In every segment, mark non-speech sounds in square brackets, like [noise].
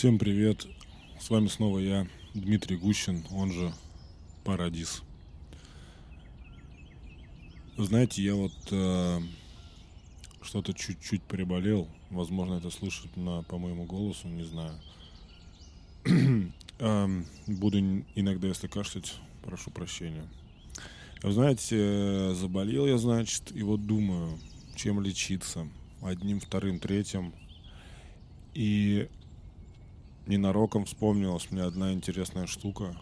Всем привет. С вами снова я, Дмитрий Гущин, он же Парадис. Знаете, я вот э, что-то чуть-чуть приболел. Возможно, это слышать на, по моему голосу, не знаю. [clears throat] э, буду иногда, если кашлять, прошу прощения. Вы знаете, заболел я, значит, и вот думаю, чем лечиться. Одним, вторым, третьим. И ненароком вспомнилась мне одна интересная штука.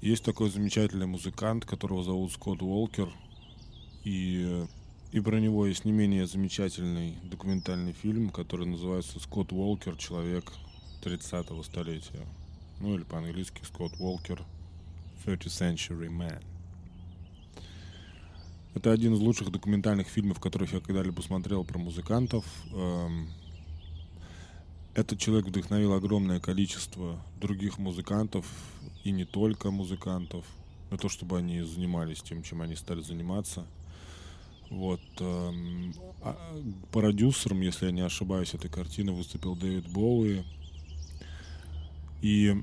Есть такой замечательный музыкант, которого зовут Скотт Уолкер. И, и про него есть не менее замечательный документальный фильм, который называется «Скотт Уолкер. Человек 30-го столетия». Ну или по-английски «Скотт Уолкер. 30th Century Man». Это один из лучших документальных фильмов, которых я когда-либо смотрел про музыкантов. Этот человек вдохновил огромное количество других музыкантов, и не только музыкантов, на то, чтобы они занимались тем, чем они стали заниматься. Вот. Эм, а продюсером, если я не ошибаюсь, этой картины выступил Дэвид Боуи. И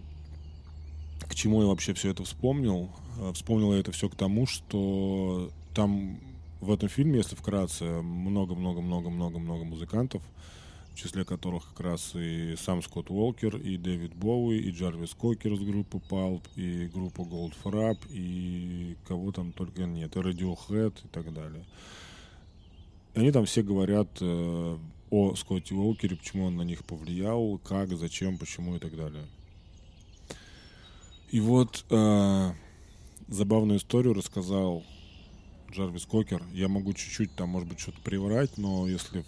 к чему я вообще все это вспомнил? Э, вспомнил я это все к тому, что там в этом фильме, если вкратце, много-много-много-много-много музыкантов, в числе которых как раз и сам Скотт Уолкер, и Дэвид Боуи, и Джарвис Кокер из группы Pulp, и группа Goldfrapp, и кого там только нет, и Radiohead и так далее. Они там все говорят э, о Скотте Уолкере, почему он на них повлиял, как, зачем, почему и так далее. И вот э, забавную историю рассказал Джарвис Кокер. Я могу чуть-чуть там, может быть, что-то приврать, но если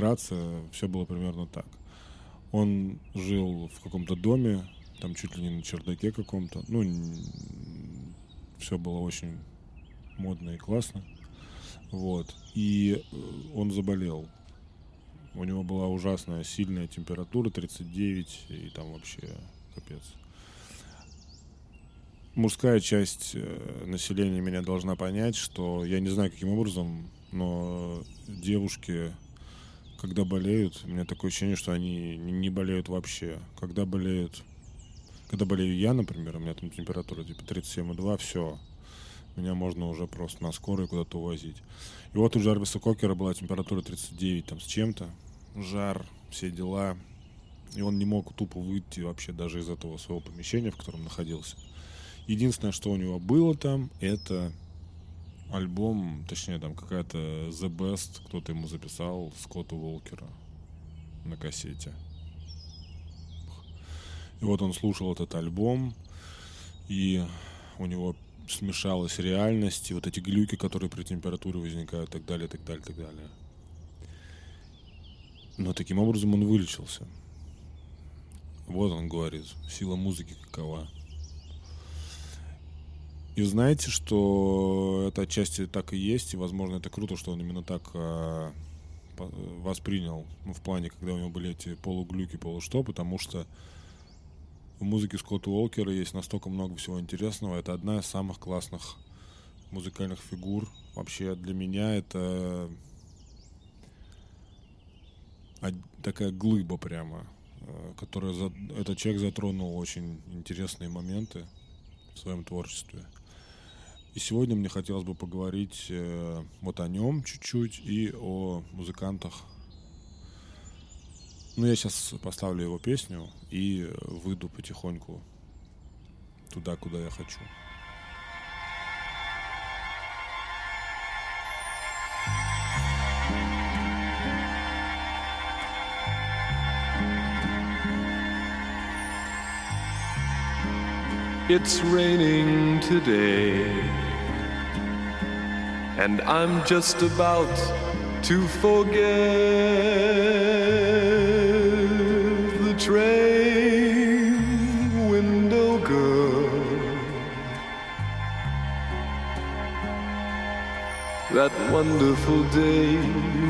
вкратце все было примерно так. Он жил в каком-то доме, там чуть ли не на чердаке каком-то. Ну, все было очень модно и классно. Вот. И э, он заболел. У него была ужасная сильная температура, 39, и там вообще капец мужская часть э, населения меня должна понять, что я не знаю, каким образом, но девушки, когда болеют, у меня такое ощущение, что они не болеют вообще. Когда болеют, когда болею я, например, у меня там температура типа 37,2, все, меня можно уже просто на скорой куда-то увозить. И вот у Джарвиса Кокера была температура 39 там с чем-то, жар, все дела. И он не мог тупо выйти вообще даже из этого своего помещения, в котором находился. Единственное, что у него было там, это альбом, точнее, там какая-то The Best, кто-то ему записал Скотта Волкера на кассете. И вот он слушал этот альбом, и у него смешалась реальность, и вот эти глюки, которые при температуре возникают, и так далее, и так далее, и так далее. Но таким образом он вылечился. Вот он говорит, сила музыки какова. И знаете, что это отчасти так и есть, и, возможно, это круто, что он именно так э, воспринял, ну, в плане, когда у него были эти полуглюки, полушто, потому что в музыке Скотта Уолкера есть настолько много всего интересного. Это одна из самых классных музыкальных фигур. Вообще для меня это такая глыба прямо, э, которая за... этот человек затронул очень интересные моменты в своем творчестве. И сегодня мне хотелось бы поговорить э, вот о нем чуть-чуть и о музыкантах. Ну, я сейчас поставлю его песню и выйду потихоньку туда, куда я хочу. It's raining today, and I'm just about to forget the train window girl. That wonderful day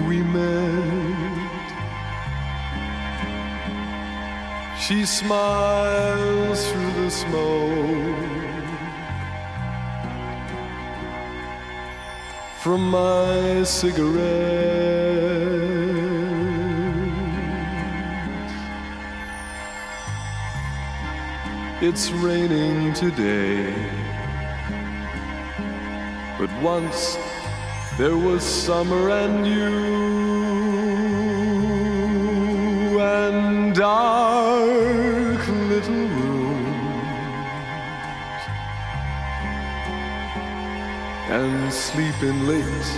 we met. She smiles through the smoke from my cigarette. It's raining today, but once there was summer and you and I. sleeping late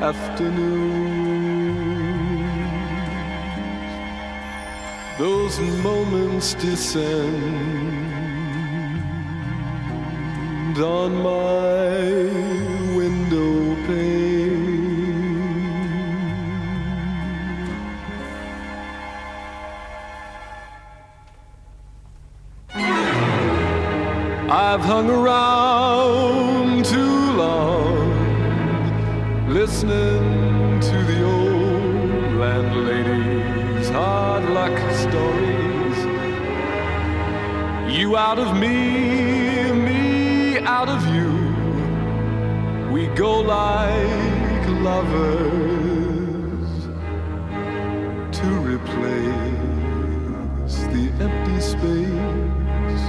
afternoons. Those moments descend on my window pane. I've hung around out of me, me out of you. We go like lovers to replace the empty space.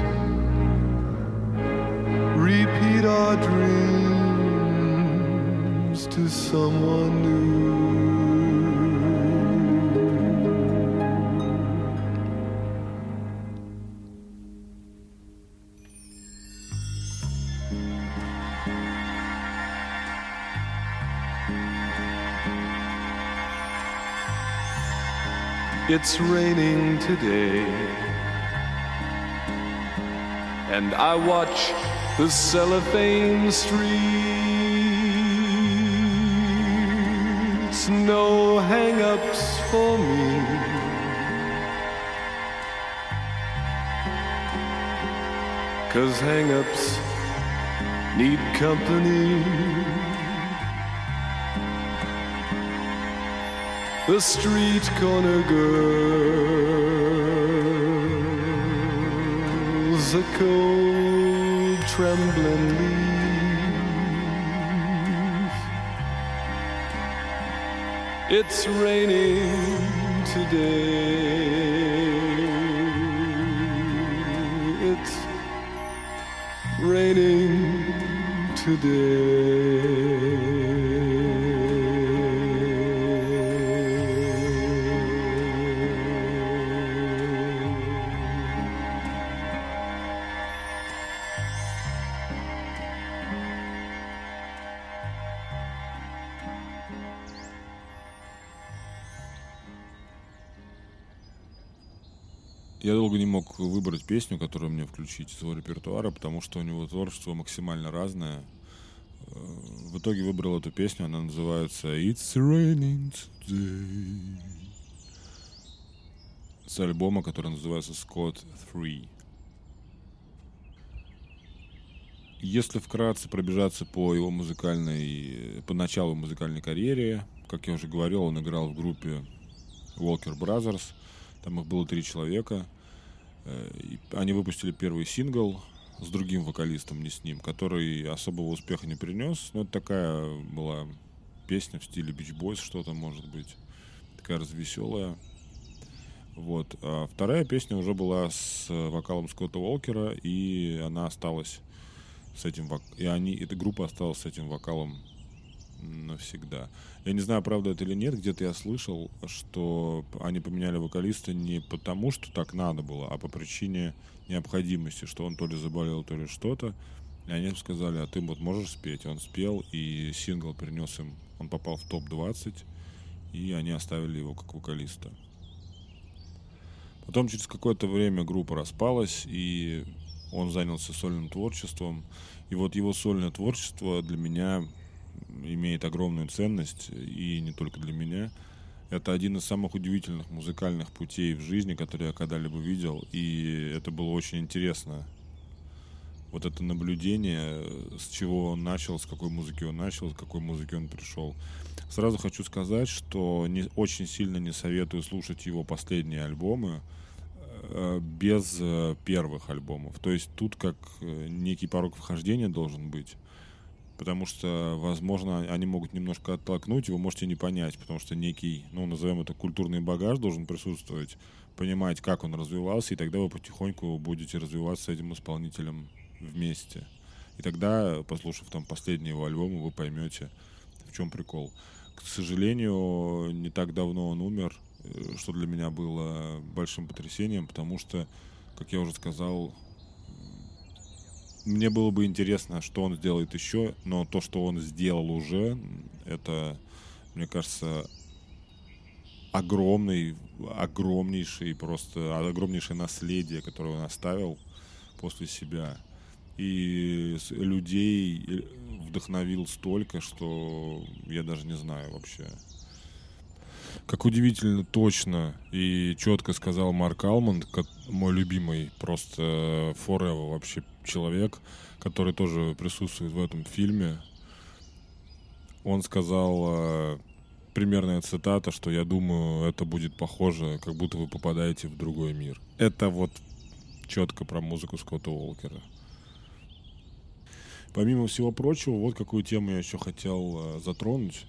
Repeat our dreams to someone new. It's raining today, and I watch the cellophane streets. No hang ups for me. Cause hang ups need company. The street corner girls, a cold trembling leaf. It's raining today. It's raining today. Песню, которую мне включить из его репертуара, потому что у него творчество максимально разное. Э, В итоге выбрал эту песню, она называется It's Raining Today. С альбома, который называется Scott 3. Если вкратце пробежаться по его музыкальной, по началу музыкальной карьере, как я уже говорил, он играл в группе Walker Brothers. Там их было три человека. Э, Они выпустили первый сингл с другим вокалистом, не с ним, который особого успеха не принес. Но это такая была песня в стиле Beach Boys, что-то может быть. Такая развеселая. Вот. А вторая песня уже была с э, вокалом Скотта Уолкера, и она осталась с этим вок... и они, эта группа осталась с этим вокалом навсегда. Я не знаю, правда это или нет, где-то я слышал, что они поменяли вокалиста не потому, что так надо было, а по причине необходимости, что он то ли заболел, то ли что-то. И они сказали, а ты вот можешь спеть? Он спел, и сингл принес им, он попал в топ-20, и они оставили его как вокалиста. Потом через какое-то время группа распалась, и он занялся сольным творчеством. И вот его сольное творчество для меня имеет огромную ценность, и не только для меня. Это один из самых удивительных музыкальных путей в жизни, который я когда-либо видел, и это было очень интересно. Вот это наблюдение, с чего он начал, с какой музыки он начал, с какой музыки он пришел. Сразу хочу сказать, что не, очень сильно не советую слушать его последние альбомы э, без э, первых альбомов. То есть тут как э, некий порог вхождения должен быть. Потому что, возможно, они могут немножко оттолкнуть, и вы можете не понять, потому что некий, ну, назовем это культурный багаж должен присутствовать, понимать, как он развивался, и тогда вы потихоньку будете развиваться с этим исполнителем вместе. И тогда, послушав там последний его альбом, вы поймете, в чем прикол. К сожалению, не так давно он умер, э, что для меня было большим потрясением, потому что, как я уже сказал, мне было бы интересно, что он сделает еще, но то, что он сделал уже, это, мне кажется, огромный, огромнейший, просто огромнейшее наследие, которое он оставил после себя. И людей вдохновил столько, что я даже не знаю вообще. Как удивительно точно и четко сказал Марк Алмонд, мой любимый просто forever вообще человек, который тоже присутствует в этом фильме. Он сказал э, примерная цитата, что я думаю, это будет похоже, как будто вы попадаете в другой мир. Это вот четко про музыку Скотта Уолкера. Помимо всего прочего, вот какую тему я еще хотел э, затронуть.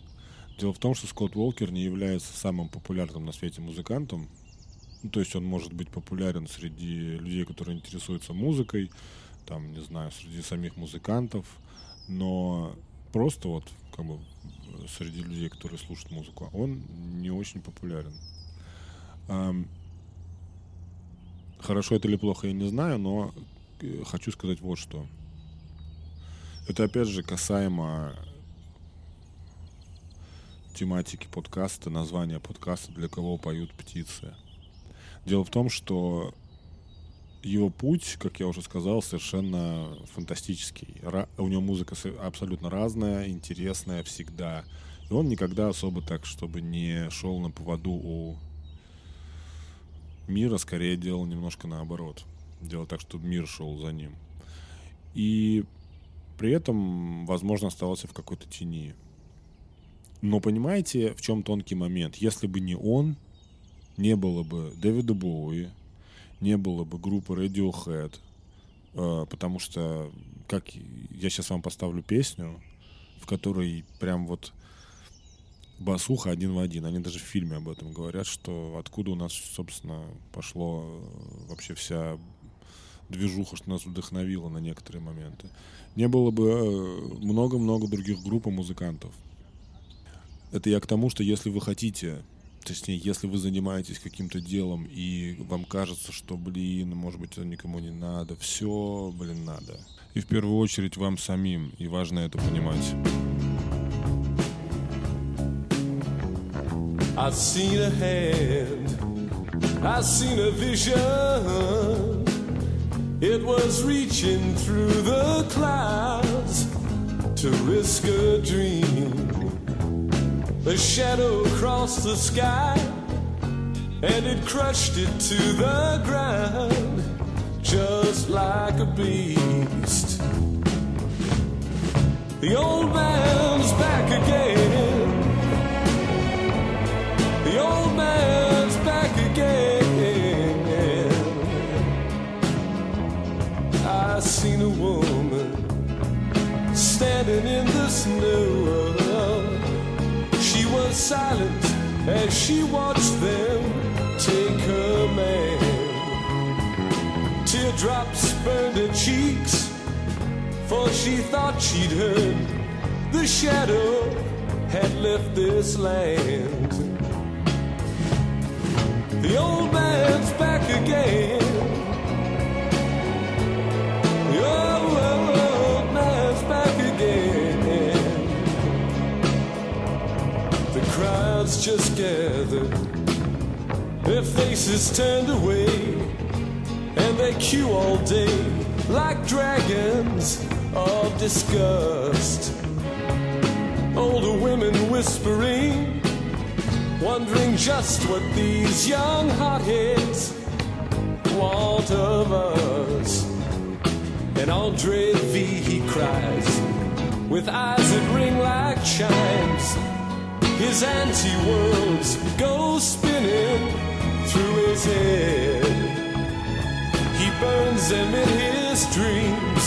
Дело в том, что Скотт Уолкер не является самым популярным на свете музыкантом. Ну, то есть он может быть популярен среди людей, которые интересуются музыкой, там, не знаю, среди самих музыкантов, но просто вот как бы среди людей, которые слушают музыку, он не очень популярен. Хорошо это или плохо, я не знаю, но э, хочу сказать вот что. Это опять же касаемо тематики подкаста, названия подкаста «Для кого поют птицы». Дело в том, что его путь, как я уже сказал, совершенно фантастический. Ра- у него музыка абсолютно разная, интересная всегда. И он никогда особо так, чтобы не шел на поводу у мира, скорее делал немножко наоборот. Делал так, чтобы мир шел за ним. И при этом, возможно, оставался в какой-то тени. Но понимаете, в чем тонкий момент? Если бы не он, не было бы Дэвида Боуи, не было бы группы Radiohead, э, потому что, как я сейчас вам поставлю песню, в которой прям вот басуха один в один. Они даже в фильме об этом говорят, что откуда у нас, собственно, пошло э, вообще вся движуха, что нас вдохновило на некоторые моменты. Не было бы э, много-много других групп и музыкантов. Это я к тому, что если вы хотите, точнее, если вы занимаетесь каким-то делом и вам кажется, что, блин, может быть, это никому не надо, все, блин, надо. И в первую очередь вам самим, и важно это понимать. To risk a dream. A shadow crossed the sky and it crushed it to the ground just like a beast. The old man's back again. The old man's back again. I seen a woman standing in the snow silent as she watched them take her man. Teardrops burned her cheeks, for she thought she'd heard the shadow had left this land. The old man's back again. Oh, oh, oh. Crowds just gathered, their faces turned away, and they queue all day like dragons of disgust. Older women whispering, wondering just what these young hotheads want of us. And Andre V, he cries, with eyes that ring like chimes. His anti-worlds go spinning through his head. He burns them in his dreams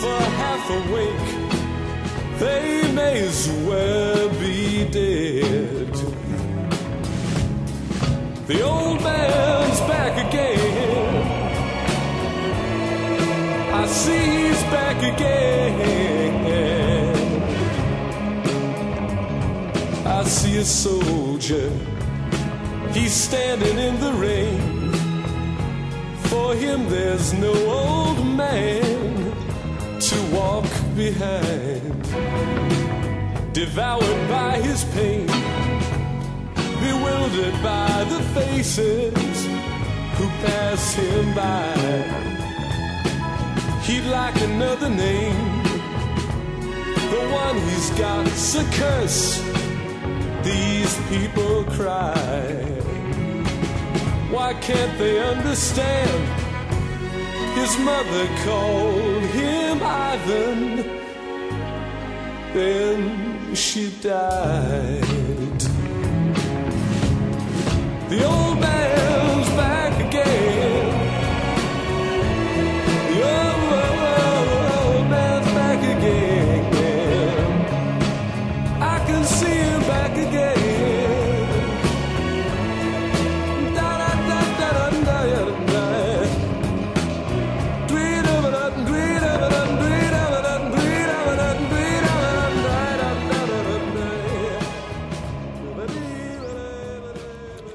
for half awake they may as well be dead. The old man's back again. I see he's back again. I see a soldier. He's standing in the rain. For him, there's no old man to walk behind. Devoured by his pain, bewildered by the faces who pass him by. He'd like another name, the one he's got's a curse. These people cry. Why can't they understand? His mother called him Ivan. Then she died. The old man's back again.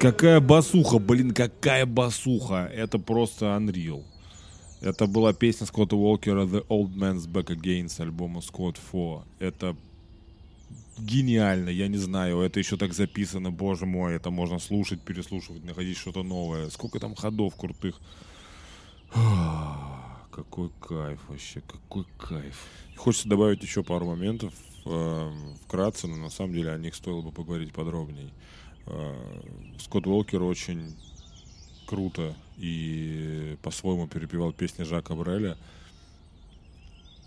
Какая басуха, блин, какая басуха. Это просто Unreal. Это была песня Скотта Уолкера The Old Man's Back Again с альбома Scott 4. Это гениально, я не знаю, это еще так записано, боже мой, это можно слушать, переслушивать, находить что-то новое. Сколько там ходов крутых. [sighs] Какой кайф вообще, какой кайф. Хочется добавить еще пару моментов э, вкратце, но на самом деле о них стоило бы поговорить подробней. Скотт Уолкер очень круто и по-своему перепевал песни Жака Бреля.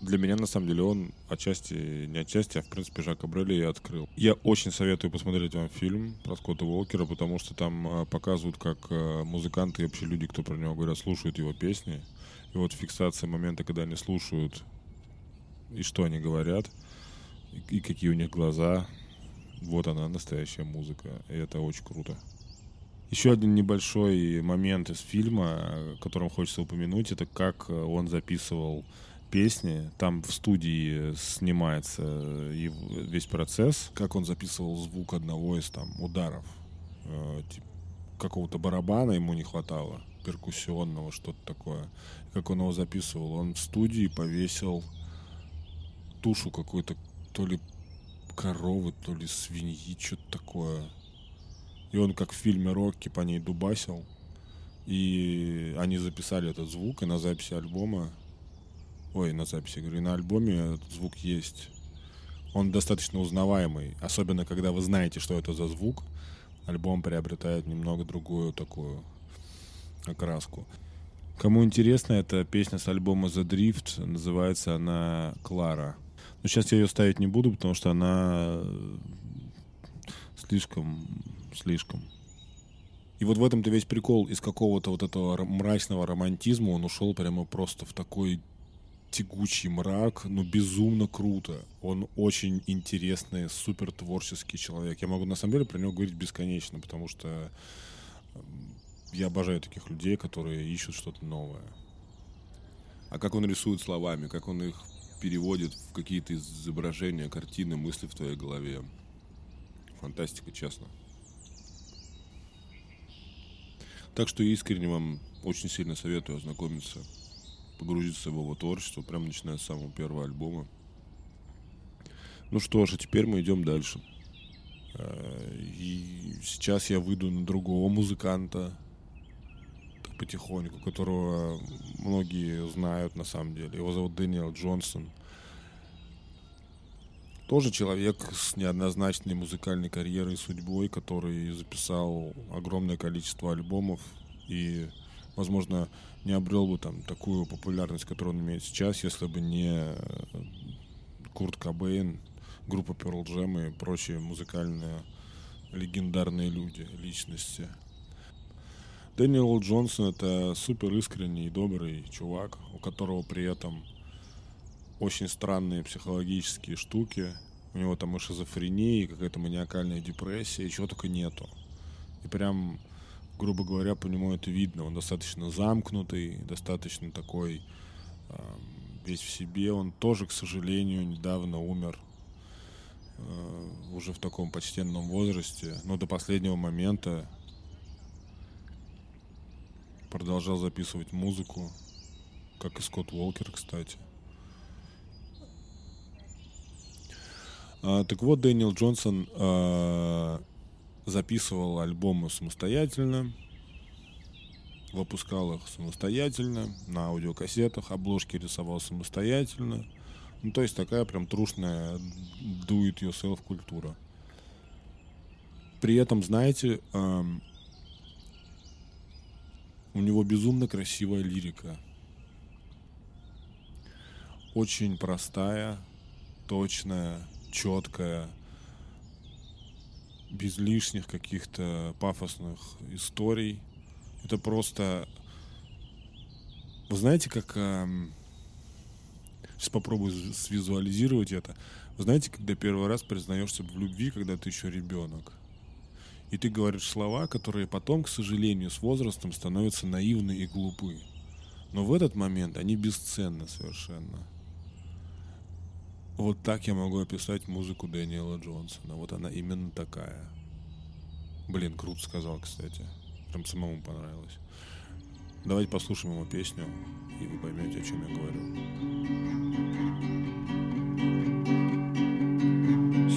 Для меня, на самом деле, он отчасти, не отчасти, а в принципе Жака Бреля и открыл. Я очень советую посмотреть вам фильм про Скотта Уолкера, потому что там э, показывают, как э, музыканты и вообще люди, кто про него говорят, слушают его песни. И вот фиксация момента, когда они слушают и что они говорят, и какие у них глаза. Вот она, настоящая музыка. И это очень круто. Еще один небольшой момент из фильма, э, которым хочется упомянуть, это как э, он записывал песни. Там в студии снимается весь процесс, как он записывал звук одного из там ударов. Э, тип- какого-то барабана ему не хватало, перкуссионного, что-то такое. Как он его записывал? Он в студии повесил тушу какой-то то ли коровы, то ли свиньи, что-то такое. И он, как в фильме Рокки, по ней дубасил. И они записали этот звук, и на записи альбома... Ой, на записи, говорю, и на альбоме этот звук есть. Он достаточно узнаваемый. Особенно, когда вы знаете, что это за звук. Альбом приобретает немного другую такую окраску. Кому интересно, эта песня с альбома The Drift. Называется она «Клара». Но сейчас я ее ставить не буду, потому что она э, слишком, слишком. И вот в этом-то весь прикол. Из какого-то вот этого мрачного романтизма он ушел прямо просто в такой тягучий мрак, ну безумно круто. Он очень интересный, супер творческий человек. Я могу на самом деле про него говорить бесконечно, потому что м, я обожаю таких людей, которые ищут что-то новое. А как он рисует словами, как он их переводит в какие-то изображения, картины, мысли в твоей голове. Фантастика, честно. Так что искренне вам очень сильно советую ознакомиться, погрузиться в его творчество, прям начиная с самого первого альбома. Ну что ж, а теперь мы идем дальше. Э, И сейчас я выйду на другого музыканта, потихоньку, которого многие знают на самом деле. Его зовут Дэниел Джонсон. Тоже человек с неоднозначной музыкальной карьерой и судьбой, который записал огромное количество альбомов и, возможно, не обрел бы там такую популярность, которую он имеет сейчас, если бы не э, Курт Кобейн, группа Pearl Jam и прочие музыкальные легендарные люди, личности. Дэниел Джонсон это супер искренний и добрый чувак, у которого при этом очень странные психологические штуки. У него там и шизофрения, и какая-то маниакальная депрессия, и чего только нету. И прям, грубо говоря, по нему это видно. Он достаточно замкнутый, достаточно такой э, весь в себе. Он тоже, к сожалению, недавно умер э, уже в таком почтенном возрасте. Но до последнего момента продолжал записывать музыку, как и Скотт Уолкер, кстати. А, так вот, Дэниел Джонсон а, записывал альбомы самостоятельно, выпускал их самостоятельно, на аудиокассетах, обложки рисовал самостоятельно. Ну, то есть такая прям трушная do-it-yourself культура. При этом, знаете, эм, у него безумно красивая лирика. Очень простая, точная, четкая, без лишних каких-то пафосных историй. Это просто... Вы знаете, как... Эм... Сейчас попробую свизуализировать это. Вы знаете, когда первый раз признаешься в любви, когда ты еще ребенок? И ты говоришь слова, которые потом, к сожалению, с возрастом становятся наивны и глупы. Но в этот момент они бесценны совершенно. Вот так я могу описать музыку Дэниела Джонсона. Вот она именно такая. Блин, круто сказал, кстати. Прям самому понравилось. Давайте послушаем его песню, и вы поймете, о чем я говорю.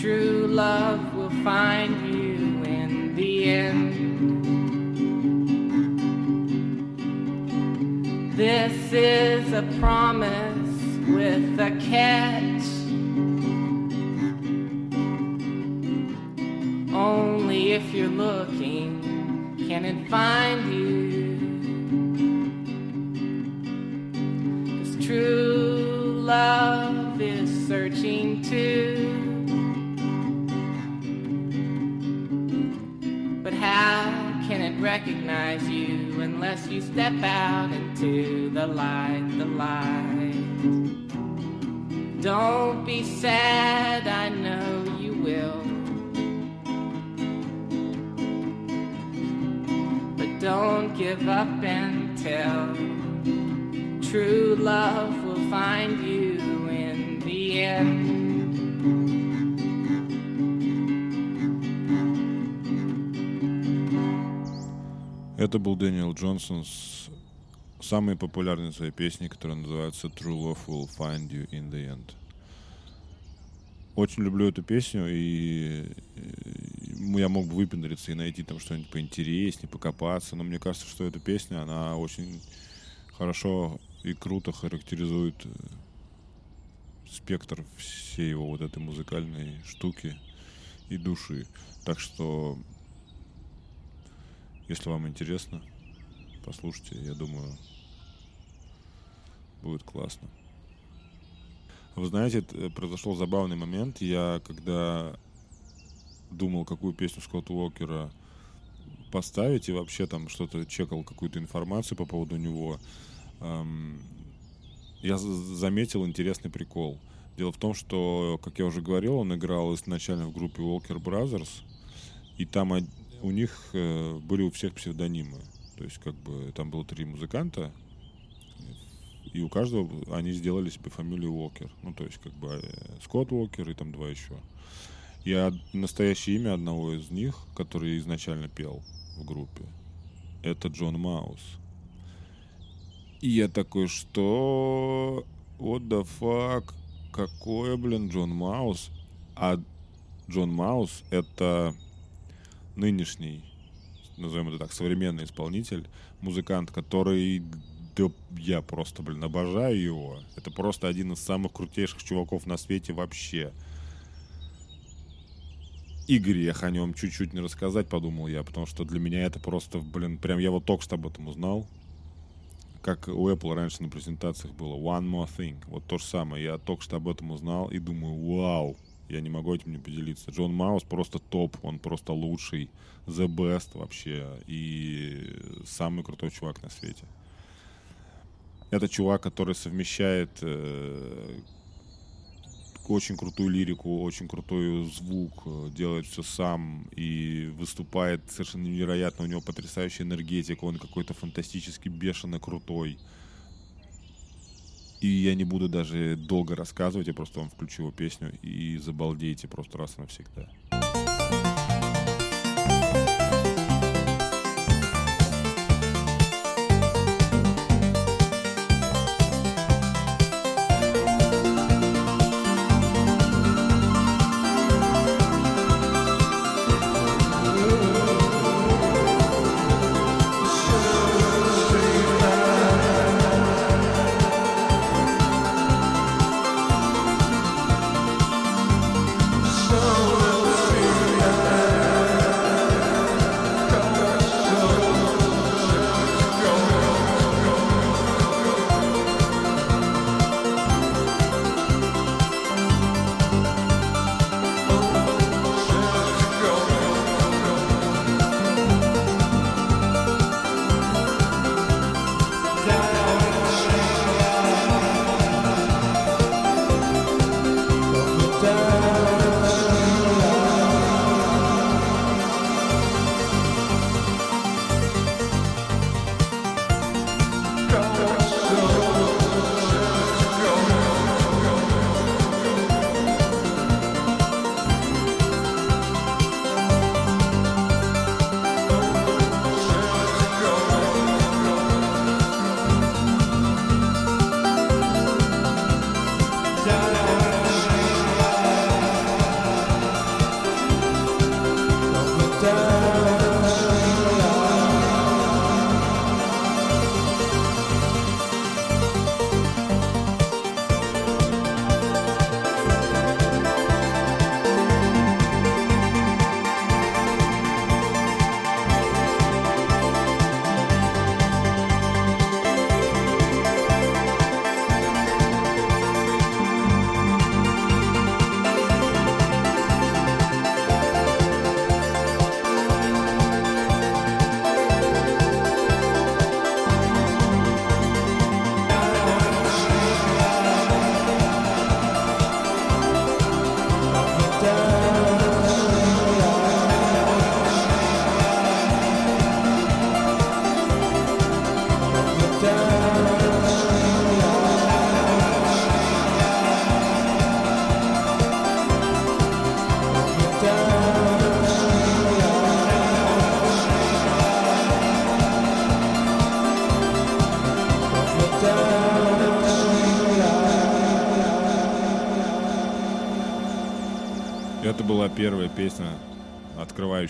true love will find you in the end. This is a promise with a catch. Only if you're looking can it find you. Recognize you unless you step out into the light, the light? Don't be sad, I know you will. But don't give up until true love will find you in the end. Это был Дэниел Джонсон с самой популярной своей песней, которая называется True Love Will Find You in the End. Очень люблю эту песню, и я мог бы выпендриться и найти там что-нибудь поинтереснее, покопаться, но мне кажется, что эта песня, она очень хорошо и круто характеризует э, спектр всей его вот этой музыкальной штуки и души. Так что, если вам интересно, послушайте, я думаю, будет классно. Вы знаете, это произошел забавный момент. Я когда думал, какую песню Скотта Уокера поставить, и вообще там что-то чекал, какую-то информацию по поводу него, эм, я за- заметил интересный прикол. Дело в том, что, как я уже говорил, он играл изначально в группе Walker Brothers, и там у них э, были у всех псевдонимы. То есть, как бы, там было три музыканта, и у каждого они сделали себе фамилию Уокер. Ну, то есть, как бы, э, Скотт Уокер и там два еще. И настоящее имя одного из них, который изначально пел в группе, это Джон Маус. И я такой, что? What the fuck? Какое, блин, Джон Маус? А Джон Маус — это нынешний, назовем это так, современный исполнитель, музыкант, который да я просто, блин, обожаю его. Это просто один из самых крутейших чуваков на свете вообще. И грех о нем чуть-чуть не рассказать, подумал я, потому что для меня это просто, блин, прям я вот только что об этом узнал. Как у Apple раньше на презентациях было One More Thing. Вот то же самое. Я только что об этом узнал и думаю, вау, я не могу этим не поделиться. Джон Маус просто топ, он просто лучший, the best вообще и самый крутой чувак на свете. Это чувак, который совмещает э, очень крутую лирику, очень крутой звук, э, делает все сам и выступает совершенно невероятно. У него потрясающая энергетика, он какой-то фантастически бешено крутой. И я не буду даже долго рассказывать, я просто вам включу его песню и забалдейте просто раз и навсегда.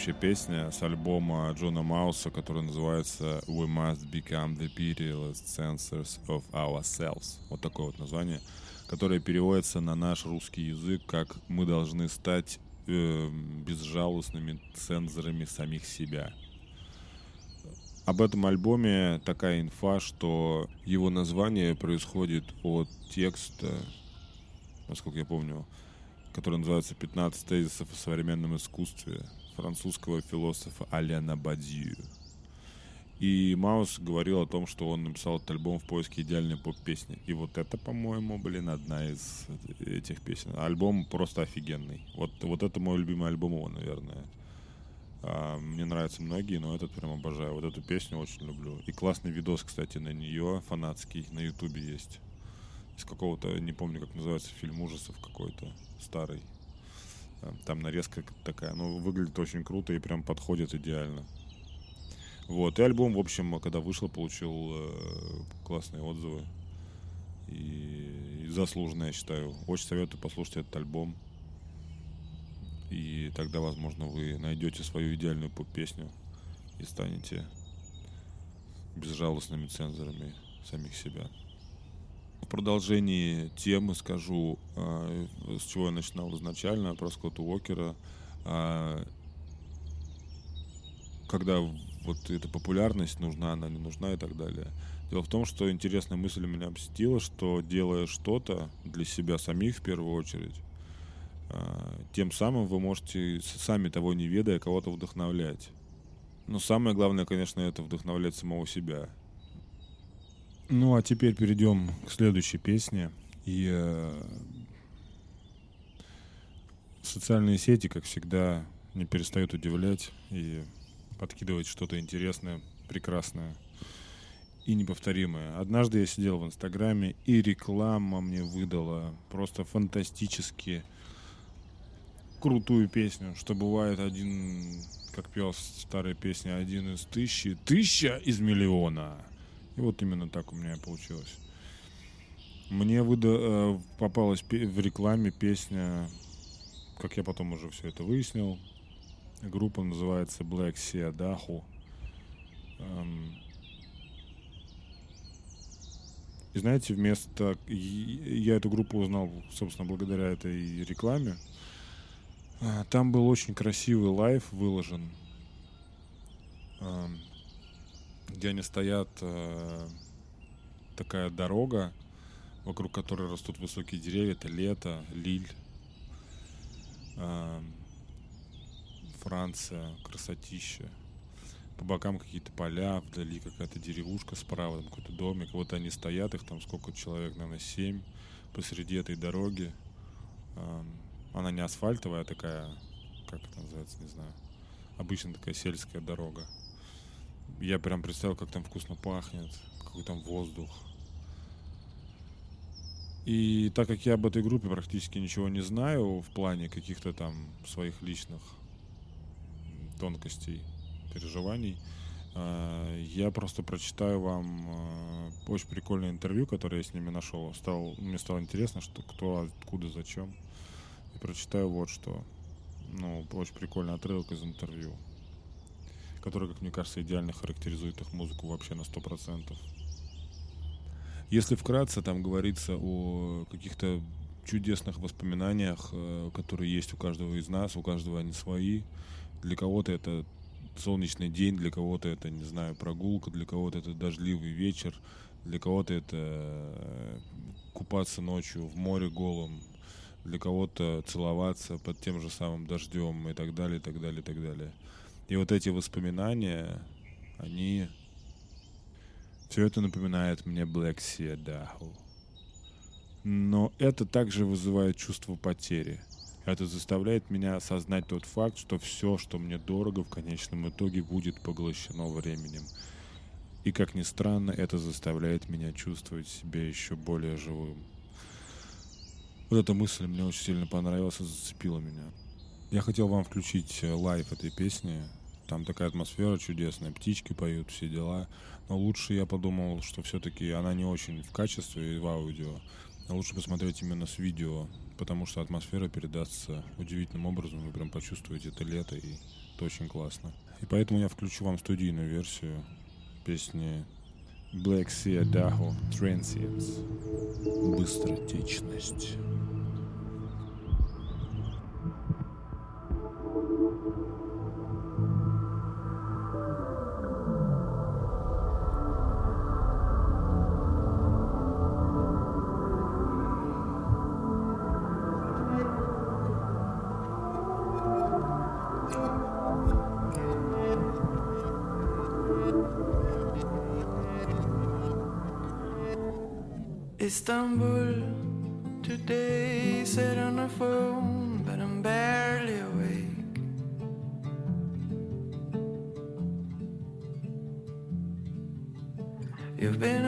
Открывающая песня с альбома Джона Мауса, который называется We Must Become the Pitiless Censors of Ourselves. Вот такое вот название, которое переводится на наш русский язык как «Мы должны стать э, безжалостными цензорами самих себя». Об этом альбоме такая инфа, что его название происходит от текста, насколько я помню, который называется «15 тезисов о современном искусстве» французского философа Аляна Бадью. И Маус говорил о том, что он написал этот альбом в поиске идеальной поп-песни. И вот это, по-моему, блин, одна из этих песен. Альбом просто офигенный. Вот, вот это мой любимый альбом его, наверное. А, мне нравятся многие, но этот прям обожаю. Вот эту песню очень люблю. И классный видос, кстати, на нее фанатский на ютубе есть из какого-то, не помню, как называется, фильм ужасов какой-то старый. Там нарезка такая, ну, выглядит очень круто и прям подходит идеально. Вот, и альбом, в общем, когда вышел, получил э, классные отзывы. И, и заслуженно, я считаю. Очень советую послушать этот альбом. И тогда, возможно, вы найдете свою идеальную поп-песню и станете безжалостными цензорами самих себя. В продолжении темы скажу, э, с чего я начинал изначально, про Скотта Уокера. Э, когда вот эта популярность нужна, она не нужна и так далее. Дело в том, что интересная мысль меня посетила, что делая что-то для себя самих в первую очередь, а, тем самым вы можете, сами того не ведая, кого-то вдохновлять. Но самое главное, конечно, это вдохновлять самого себя. Ну, а теперь перейдем к следующей песне. И э, социальные сети, как всегда, не перестают удивлять и подкидывать что-то интересное, прекрасное и неповторимое. Однажды я сидел в Инстаграме, и реклама мне выдала просто фантастически крутую песню, что бывает один, как пел старая песня, один из тысячи, тысяча из миллиона. И вот именно так у меня получилось. Мне выда э, попалась в рекламе песня, как я потом уже все это выяснил. Группа называется Black Sea Dahu. Эм, и знаете, вместо... Я эту группу узнал, собственно, благодаря этой рекламе. А, там был очень красивый live выложен, где они стоят, э, такая дорога, вокруг которой растут высокие деревья, это лето, Лиль, Франция, красотища. По бокам какие-то поля, вдали какая-то деревушка справа, там какой-то домик. Вот они стоят, их там сколько человек, наверное, семь посреди этой дороги. Она не асфальтовая, а такая, как это называется, не знаю. Обычно такая сельская дорога. Я прям представил, как там вкусно пахнет, какой там воздух. И так как я об этой группе практически ничего не знаю в плане каких-то там своих личных тонкостей, переживаний, а, я просто прочитаю вам а, очень прикольное интервью, которое я с ними нашел. Стал, мне стало интересно, что кто, откуда, зачем и прочитаю вот что. Ну, очень прикольный отрывок из интервью, который, как мне кажется, идеально характеризует их музыку вообще на сто процентов. Если вкратце, там говорится о каких-то чудесных воспоминаниях, э, которые есть у каждого из нас, у каждого они свои. Для кого-то это солнечный день, для кого-то это, не знаю, прогулка, для кого-то это дождливый вечер, для кого-то это э, купаться ночью в море голым, для кого-то целоваться под тем же самым дождем и так далее, и так далее, и так далее. И вот эти воспоминания, они... Все это напоминает мне Black Sea Dahu. Но это также вызывает чувство потери. Это заставляет меня осознать тот факт, что все, что мне дорого, в конечном итоге будет поглощено временем. И как ни странно, это заставляет меня чувствовать себя еще более живым. Вот эта мысль мне очень сильно понравилась и зацепила меня. Я хотел вам включить э, live этой песни. Там такая атмосфера чудесная, птички поют, все дела. Но лучше я подумал, что все-таки она не очень в качестве и в аудио. А лучше посмотреть именно с видео, потому что атмосфера передастся удивительным образом. Вы прям почувствуете это лето, и это очень классно. И поэтому я включу вам студийную версию песни Black Sea Daho Transients. Быстротечность. Been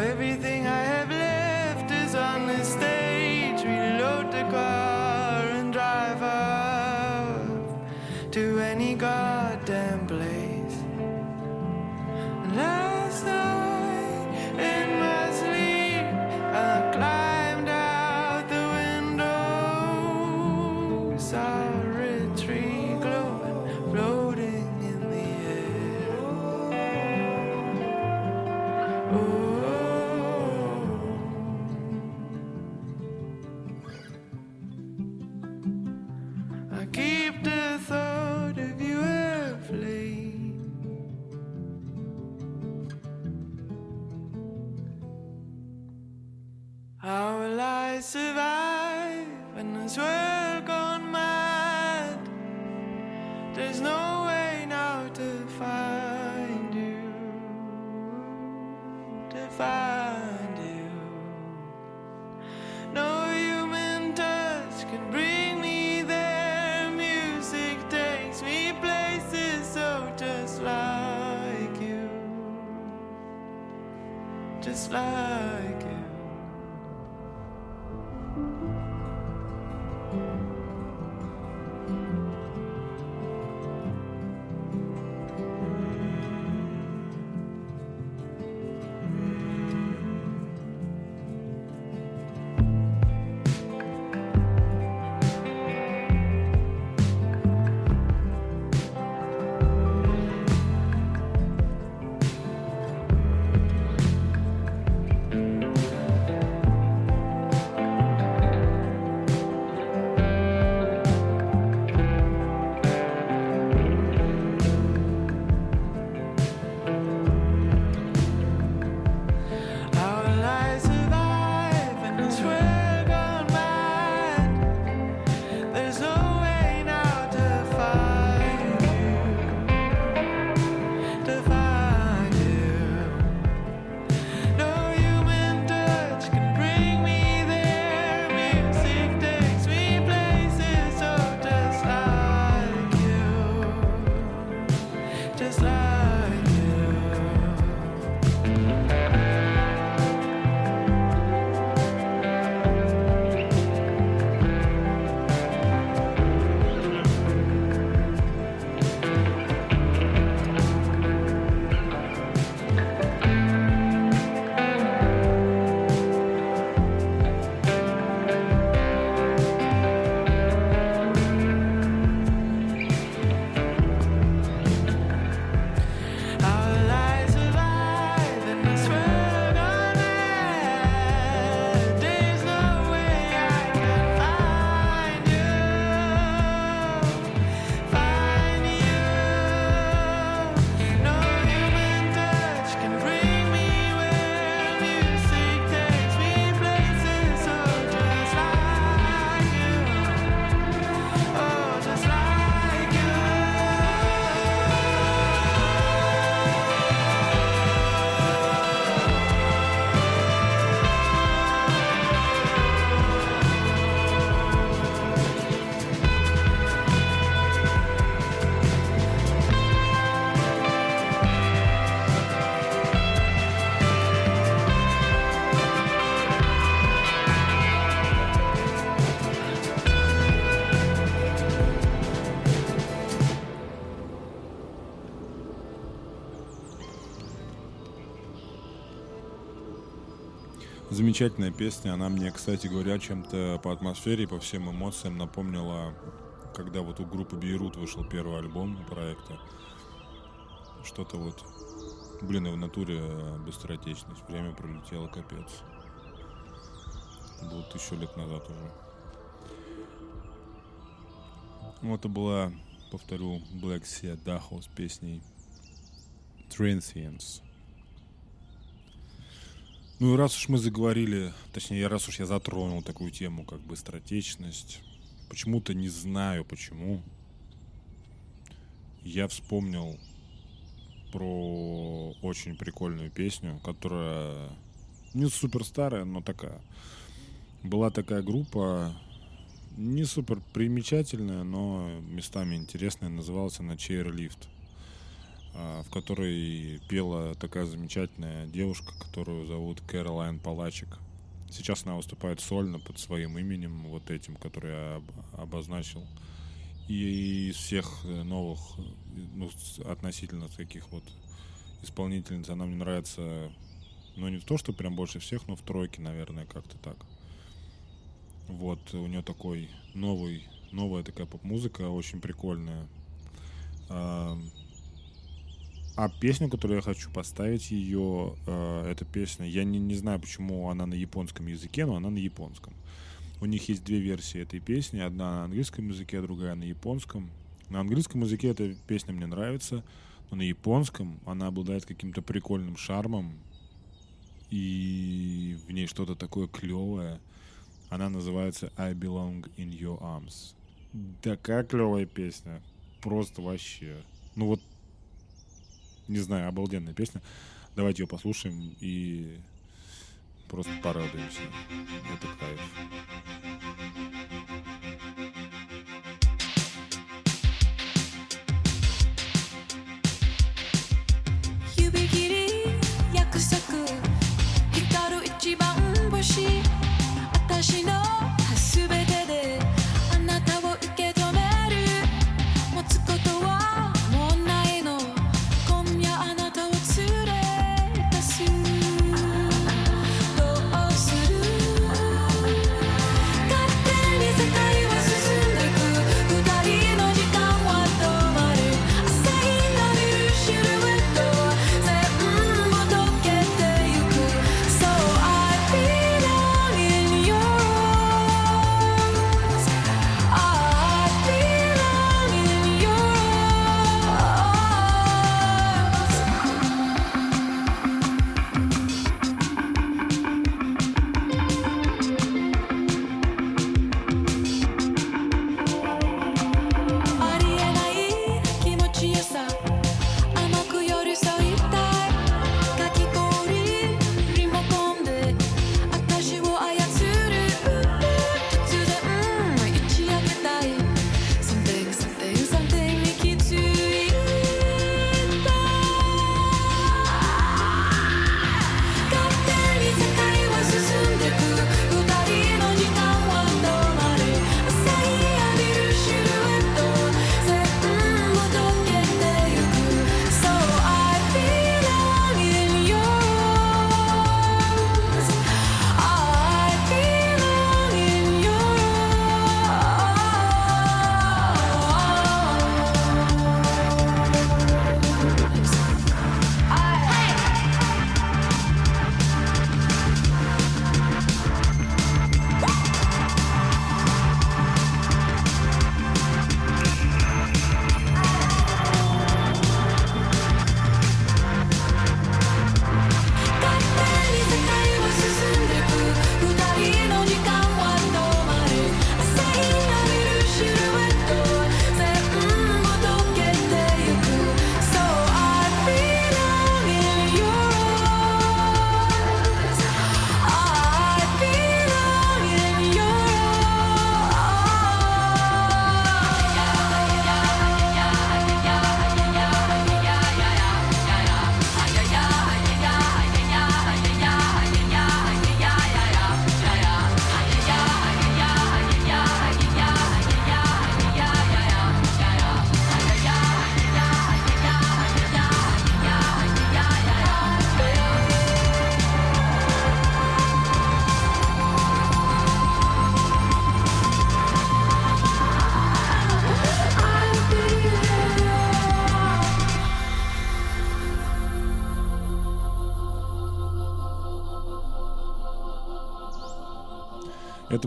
everything I замечательная песня. Она мне, кстати говоря, чем-то по атмосфере, по всем эмоциям напомнила, когда вот у группы Бейрут вышел первый альбом проекта. Что-то вот... Блин, и в натуре э, быстротечность. Время пролетело капец. Было тысячу лет назад уже. Вот это была, повторю, Black Sea Daho с песней Transient. Ну и раз уж мы заговорили, точнее, раз уж я затронул такую тему, как быстротечность, почему-то не знаю почему, я вспомнил про очень прикольную песню, которая не супер старая, но такая. Была такая группа, не супер примечательная, но местами интересная, называлась она Chairlift, а, в которой пела такая замечательная девушка, которую зовут Кэролайн Палачик. Сейчас она выступает сольно под своим именем, вот этим, который я об- обозначил. И из всех э, новых, ну, относительно таких вот исполнительниц, она мне нравится, ну, не то, что прям больше всех, но в тройке, наверное, как-то так. Вот, у нее такой новый, новая такая поп-музыка, очень прикольная. А, песню, которую я хочу поставить, ее, э, эта песня, я не, не знаю, почему она на японском языке, но она на японском. У них есть две версии этой песни, одна на английском языке, а другая на японском. На английском языке эта песня мне нравится, но на японском она обладает каким-то прикольным шармом, и в ней что-то такое клевое. Она называется I Belong in Your Arms. Такая клевая песня. Просто вообще. Ну вот, не знаю, обалденная песня. Давайте ее послушаем и просто порадуемся. Это кайф. 指切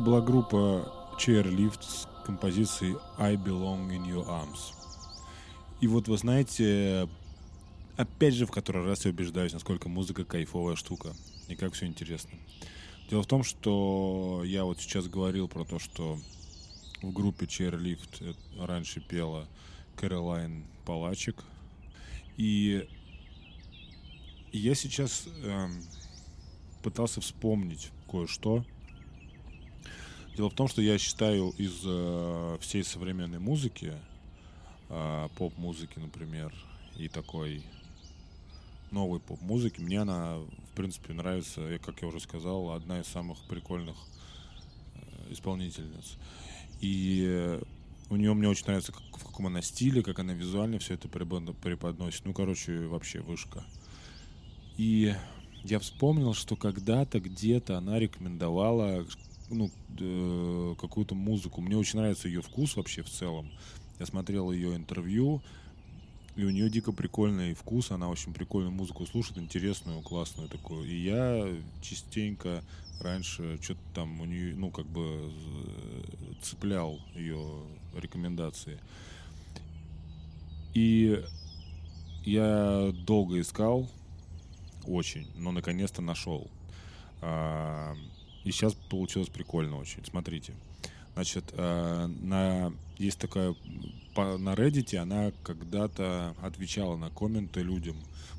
была группа Chairlift с композицией I Belong in Your Arms. И вот вы знаете, опять же в который раз я убеждаюсь, насколько музыка кайфовая штука и как все интересно. Дело в том, что я вот сейчас говорил про то, что в группе Chairlift э, раньше пела Кэролайн Палачик. И я сейчас эм, пытался вспомнить кое-что. Дело в том, что я считаю из э, всей современной музыки, э, поп-музыки, например, и такой новой поп-музыки, мне она, в принципе, нравится, я, как я уже сказал, одна из самых прикольных э, исполнительниц. И у нее мне очень нравится, как- в каком она стиле, как она визуально все это преподно- преподносит. Ну, короче, вообще вышка. И я вспомнил, что когда-то где-то она рекомендовала ну, э, какую-то музыку. Мне очень нравится ее вкус вообще в целом. Я смотрел ее интервью, и у нее дико прикольный вкус, она очень прикольную музыку слушает, интересную, классную такую. И я частенько раньше что-то там у нее, ну, как бы э, цеплял ее рекомендации. И я долго искал, очень, но наконец-то нашел. И сейчас получилось прикольно очень. Смотрите. Значит, э, на, есть такая на Reddit она когда-то отвечала на комменты людям.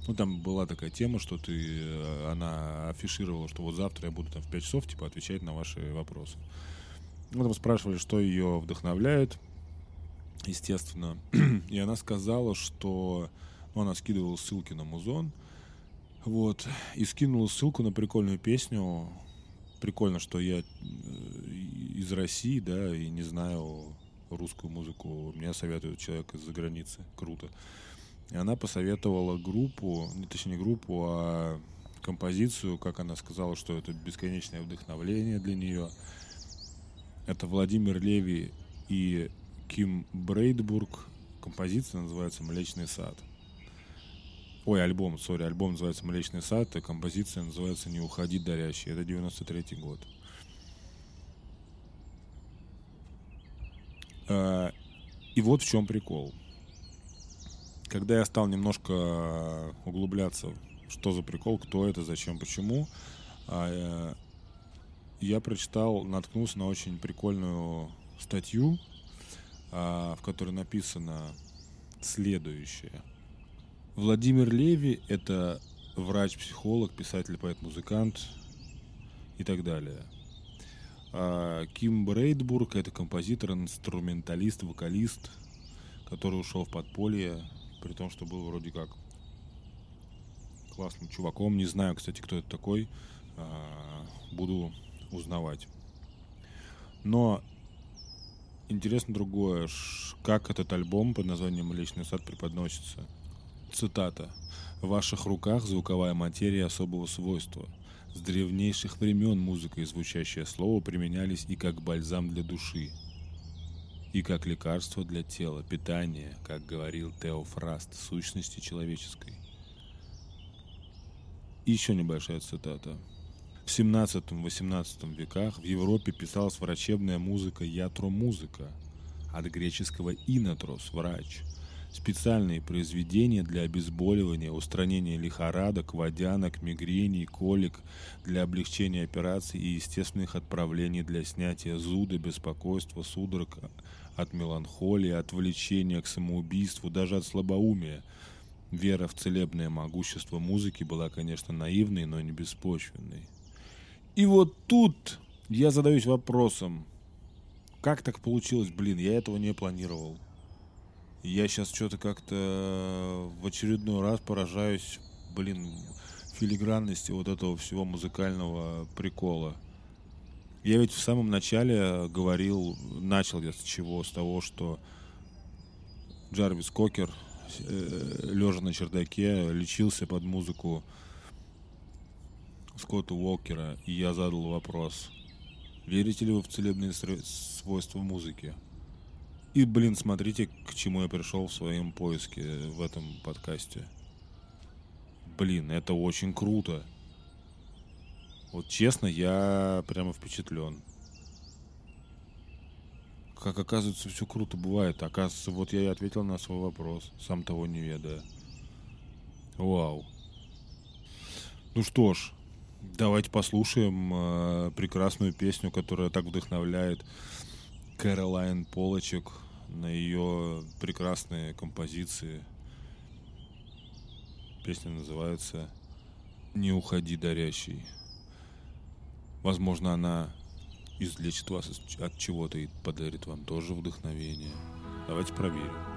Ну, там была такая тема, что ты, э, она афишировала, что вот завтра я буду там в 5 часов, типа, отвечать на ваши вопросы. Ну, там спрашивали, что ее вдохновляет, естественно. [clears throat] И она сказала, что... Ну, она скидывала ссылки на музон, вот, и скинула ссылку на прикольную песню. Прикольно, что я э, из России, да, и не знаю русскую музыку. Мне советует человек из-за границы. Круто. И она посоветовала группу, не точнее не группу, а композицию, как она сказала, что это бесконечное вдохновление для нее. Это Владимир Леви и Ким Брейдбург. Композиция называется «Млечный сад». Ой, альбом, сори, альбом называется «Млечный сад», а композиция называется «Не уходи, дарящий». Это 93-й год. А, И вот в чем прикол. Когда я стал немножко углубляться, что за прикол, кто это, зачем, почему, а, э, я прочитал, наткнулся на очень прикольную статью, а, в которой написано следующее. Владимир Леви — это врач-психолог, писатель, поэт-музыкант и так далее. А Ким Брейдбург — это композитор, инструменталист, вокалист, который ушел в подполье, при том, что был вроде как классным чуваком. Не знаю, кстати, кто это такой. А, Буду узнавать. Но интересно другое, как этот альбом под названием «Млечный сад» преподносится. Цитата. «В ваших руках звуковая материя особого свойства. С древнейших времен музыка и звучащее слово применялись и как бальзам для души, и как лекарство для тела, питание, как говорил Теофраст, сущности человеческой. И еще небольшая цитата. В 17-18 веках в Европе писалась врачебная музыка ятро-музыка, от греческого «инотрос» – «врач». Специальные произведения для обезболивания, устранения лихорадок, водянок, мигрений, колик, для облегчения операций и естественных отправлений для снятия зуда, беспокойства, судорог, от меланхолии, от влечения к самоубийству, даже от слабоумия. Вера в целебное могущество музыки была, конечно, наивной, но не беспочвенной. И вот тут я задаюсь вопросом, как так получилось, блин, я этого не планировал. Я сейчас что-то как-то в очередной раз поражаюсь, блин, филигранности вот этого всего музыкального прикола. Я ведь в самом начале говорил, начал я с чего? С того, что Джарвис Кокер, лежа на чердаке, лечился под музыку Скотта Уокера, и я задал вопрос. Верите ли вы в целебные свойства музыки? И, блин, смотрите, к чему я пришел в своем поиске в этом подкасте. Блин, это очень круто. Вот честно, я прямо впечатлен. как оказывается, все круто бывает. Оказывается, вот я и ответил на свой вопрос, сам того не ведая. Вау. Ну что ж, давайте послушаем э, прекрасную песню, которая так вдохновляет Кэролайн Полочек на ее прекрасные композиции. Песня называется «Не уходи, дарящий». Возможно, она излечит вас от чего-то и подарит вам тоже вдохновение. Давайте проверим.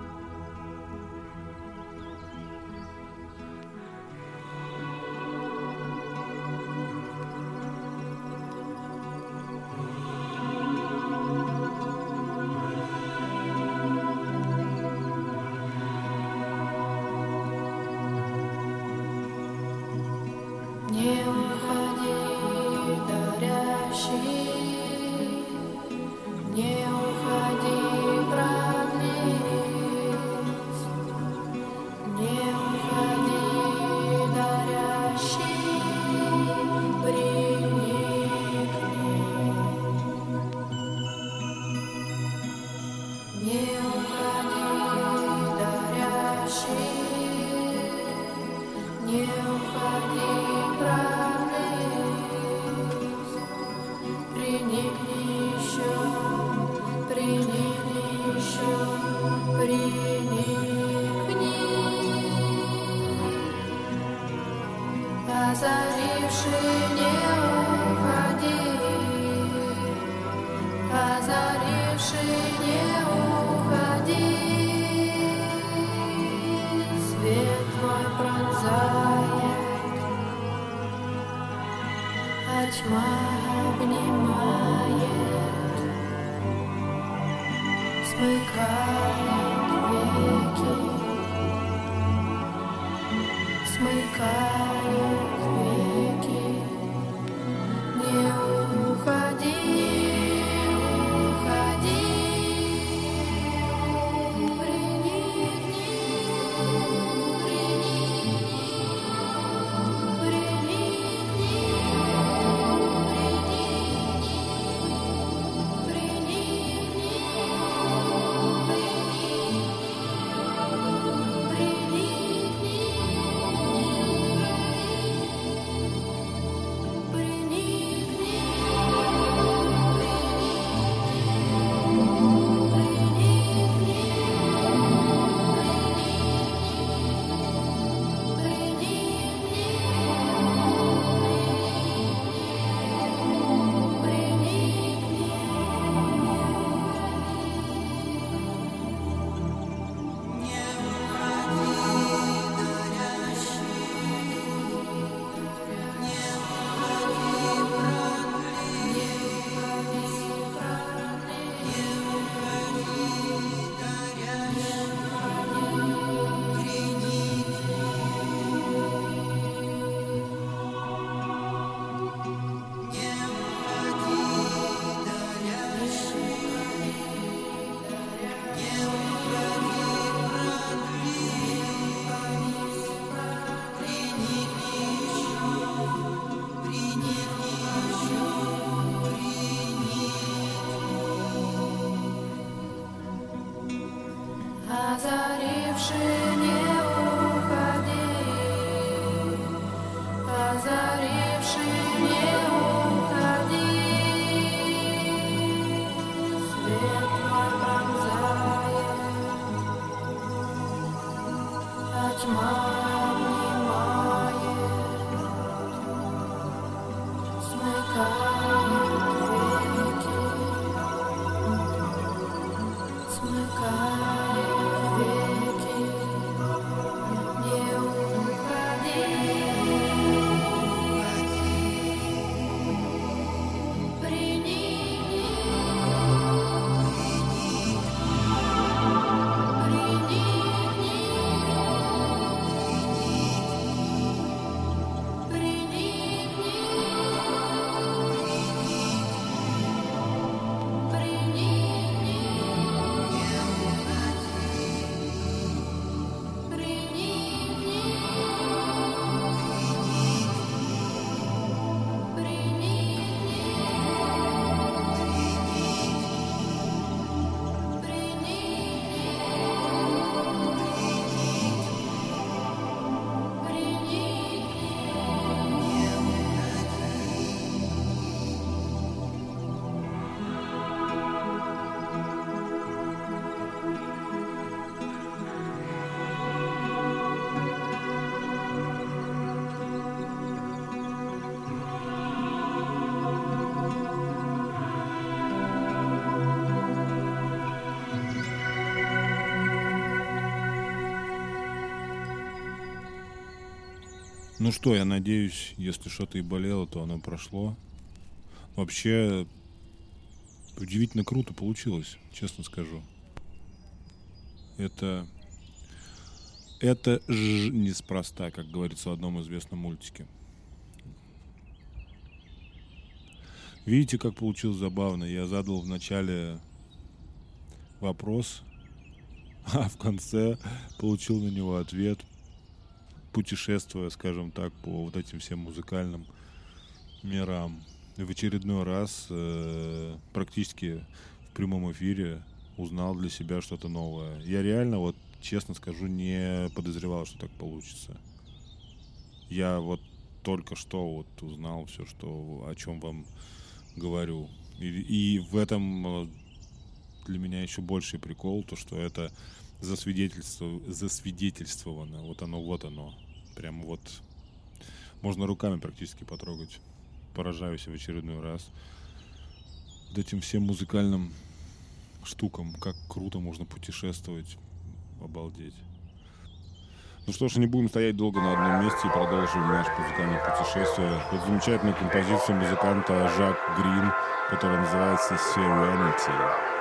Ну что, я надеюсь, если что-то и болело, то оно прошло. Вообще, удивительно круто получилось, честно скажу. Это... Это ж неспроста, как говорится в одном известном мультике. Видите, как получилось забавно? Я задал в начале вопрос, [laughs] а в конце получил на него ответ, путешествуя, скажем так, по вот этим всем музыкальным мирам. И в очередной раз э, практически в прямом эфире узнал для себя что-то новое. Я реально, вот честно скажу, не подозревал, что так получится. Я вот только что вот узнал все, что о чем вам говорю. И, и в этом э, для меня еще больший прикол, то что это засвидетельство, засвидетельствовано. Вот оно, вот оно. Прям вот можно руками практически потрогать. Поражаюсь в очередной раз. Вот этим всем музыкальным штукам. Как круто можно путешествовать. Обалдеть. Ну что ж, не будем стоять долго на одном месте и продолжим наше музыкальное путешествие. Вот замечательную композицию музыканта Жак Грин, которая называется. Serenity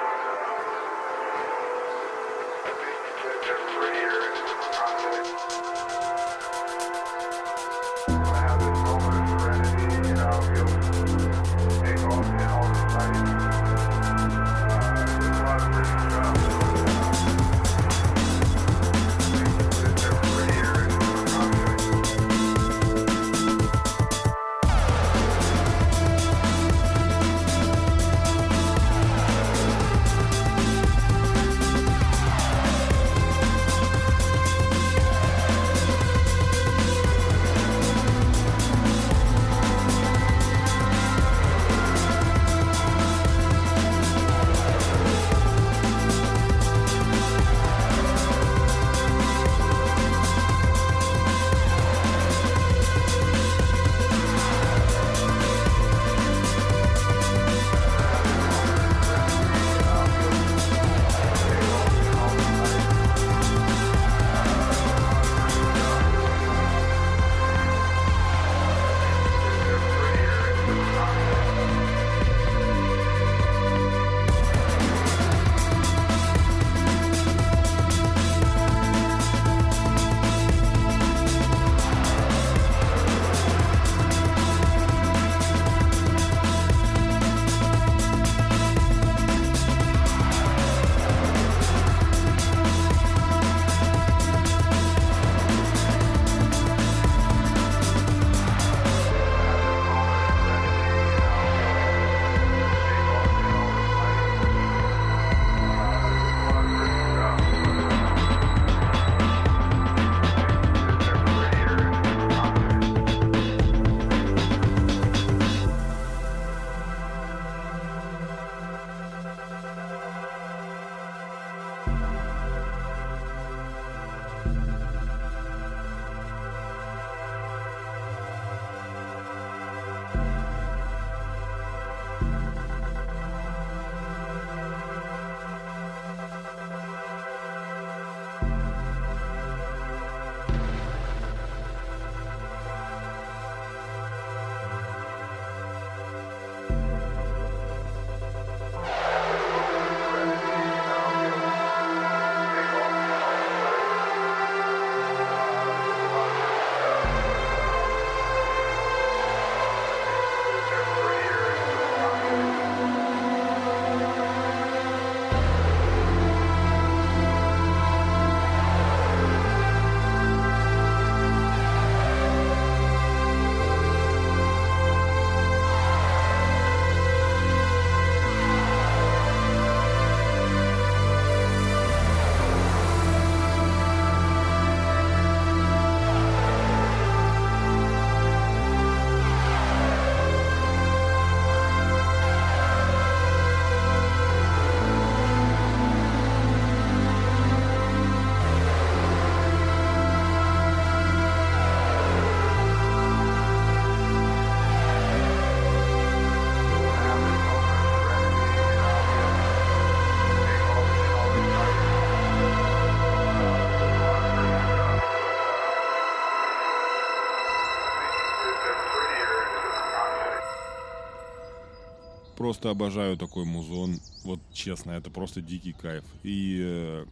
просто обожаю такой музон. Вот честно, это просто дикий кайф. И э,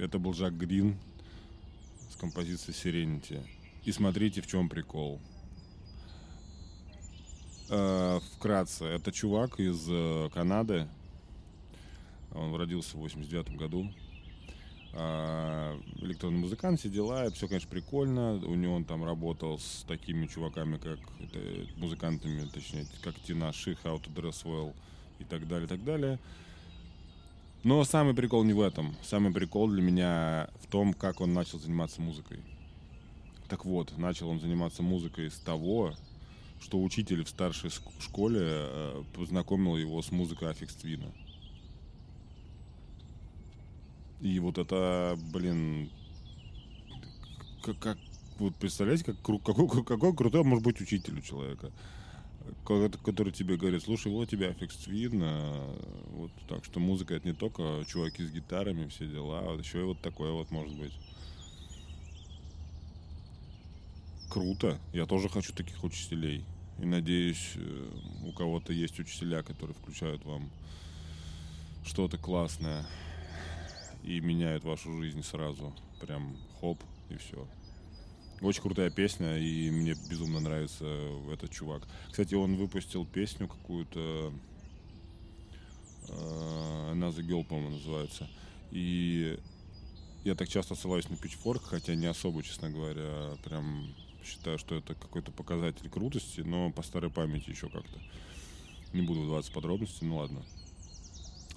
это был Жак Грин с композицией Serenity. И смотрите, в чем прикол. Э, вкратце, это чувак из э, Канады. Он родился в 89 году. А, электронный музыкант, все дела, все, конечно, прикольно. У него он там работал с такими чуваками, как это, музыкантами, точнее, как Тина Ши, How to Dress Well и так далее, и так далее. Но самый прикол не в этом. Самый прикол для меня в том, как он начал заниматься музыкой. Так вот, начал он заниматься музыкой с того, что учитель в старшей школе э, познакомил его с музыкой Аффикс Твина. И вот это, блин, как, как- вот представляете, как, какой, какой крутой может быть учитель у человека, Ко- который тебе говорит, слушай, вот у тебя Твин, э, вот так что музыка это не только чуваки с гитарами, все дела, вот еще и вот такое вот может быть. Круто. Я тоже хочу таких учителей. И надеюсь, э, у кого-то есть учителя, которые включают вам что-то классное и меняют вашу жизнь сразу. Прям хоп, и все. Очень крутая песня, и мне безумно нравится этот чувак. Кстати, он выпустил песню какую-то э, Another Girl, по-моему, называется. И я так часто ссылаюсь на Pitchfork, хотя не особо, честно говоря, прям считаю, что это какой-то показатель крутости, но по старой памяти еще как-то. Не буду вдаваться в подробности, ну ладно.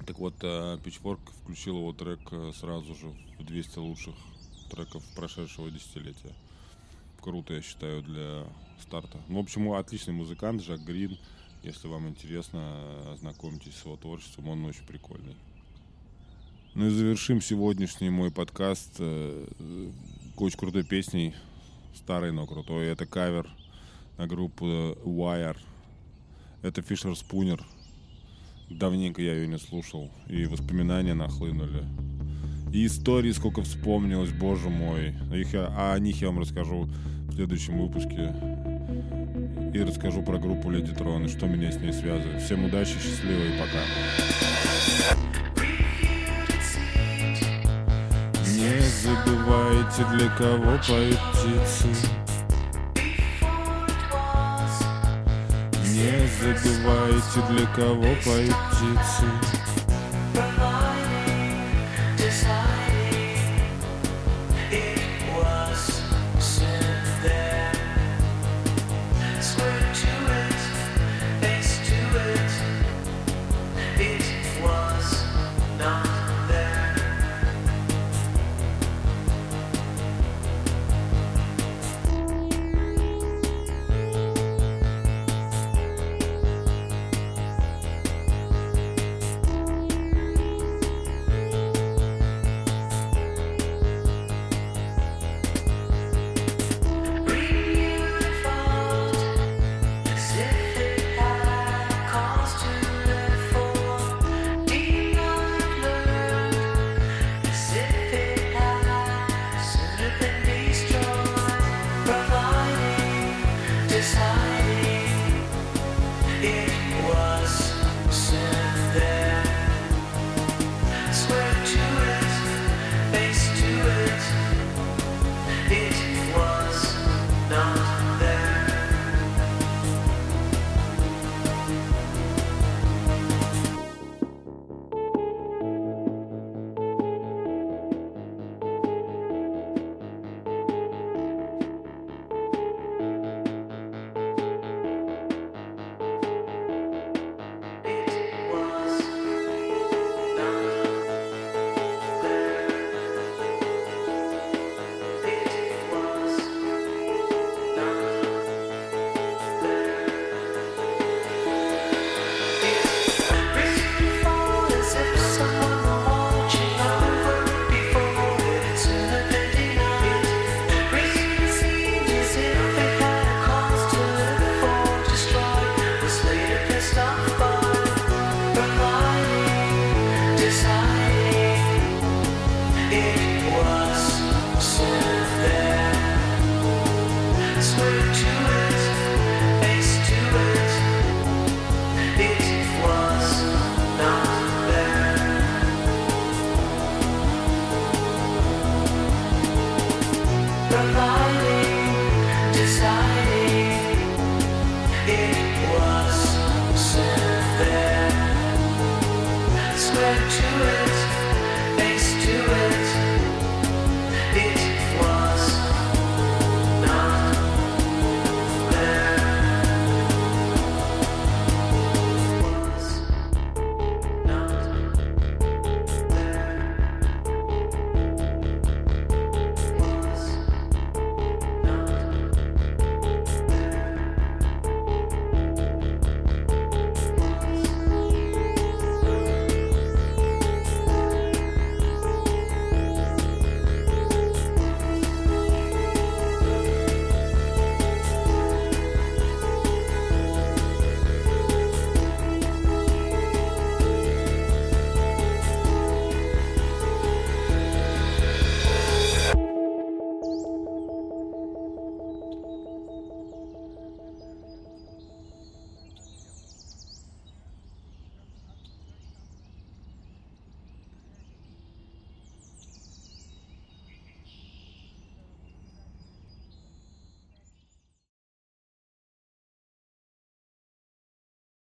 Так вот, э, Pitchfork включил его трек э, сразу же в 200 лучших треков прошедшего десятилетия. Круто, я считаю, для старта. Ну, в общем, отличный музыкант, Жак Грин. Если вам интересно, ознакомьтесь с его творчеством, он очень прикольный. Ну и завершим сегодняшний мой подкаст э, э, очень крутой песней, старой, но крутой. Это кавер на группу Wire. Это Фишер Спунер. Давненько я ее не слушал, и воспоминания нахлынули. И истории сколько вспомнилось, боже мой. Их я- а о них я вам расскажу в следующем выпуске. И расскажу про группу Леди Трон и что меня с ней связывает. Всем удачи, счастливо и пока. Не забывайте, для кого поют птицы. Не забывайте, для кого поют птицы.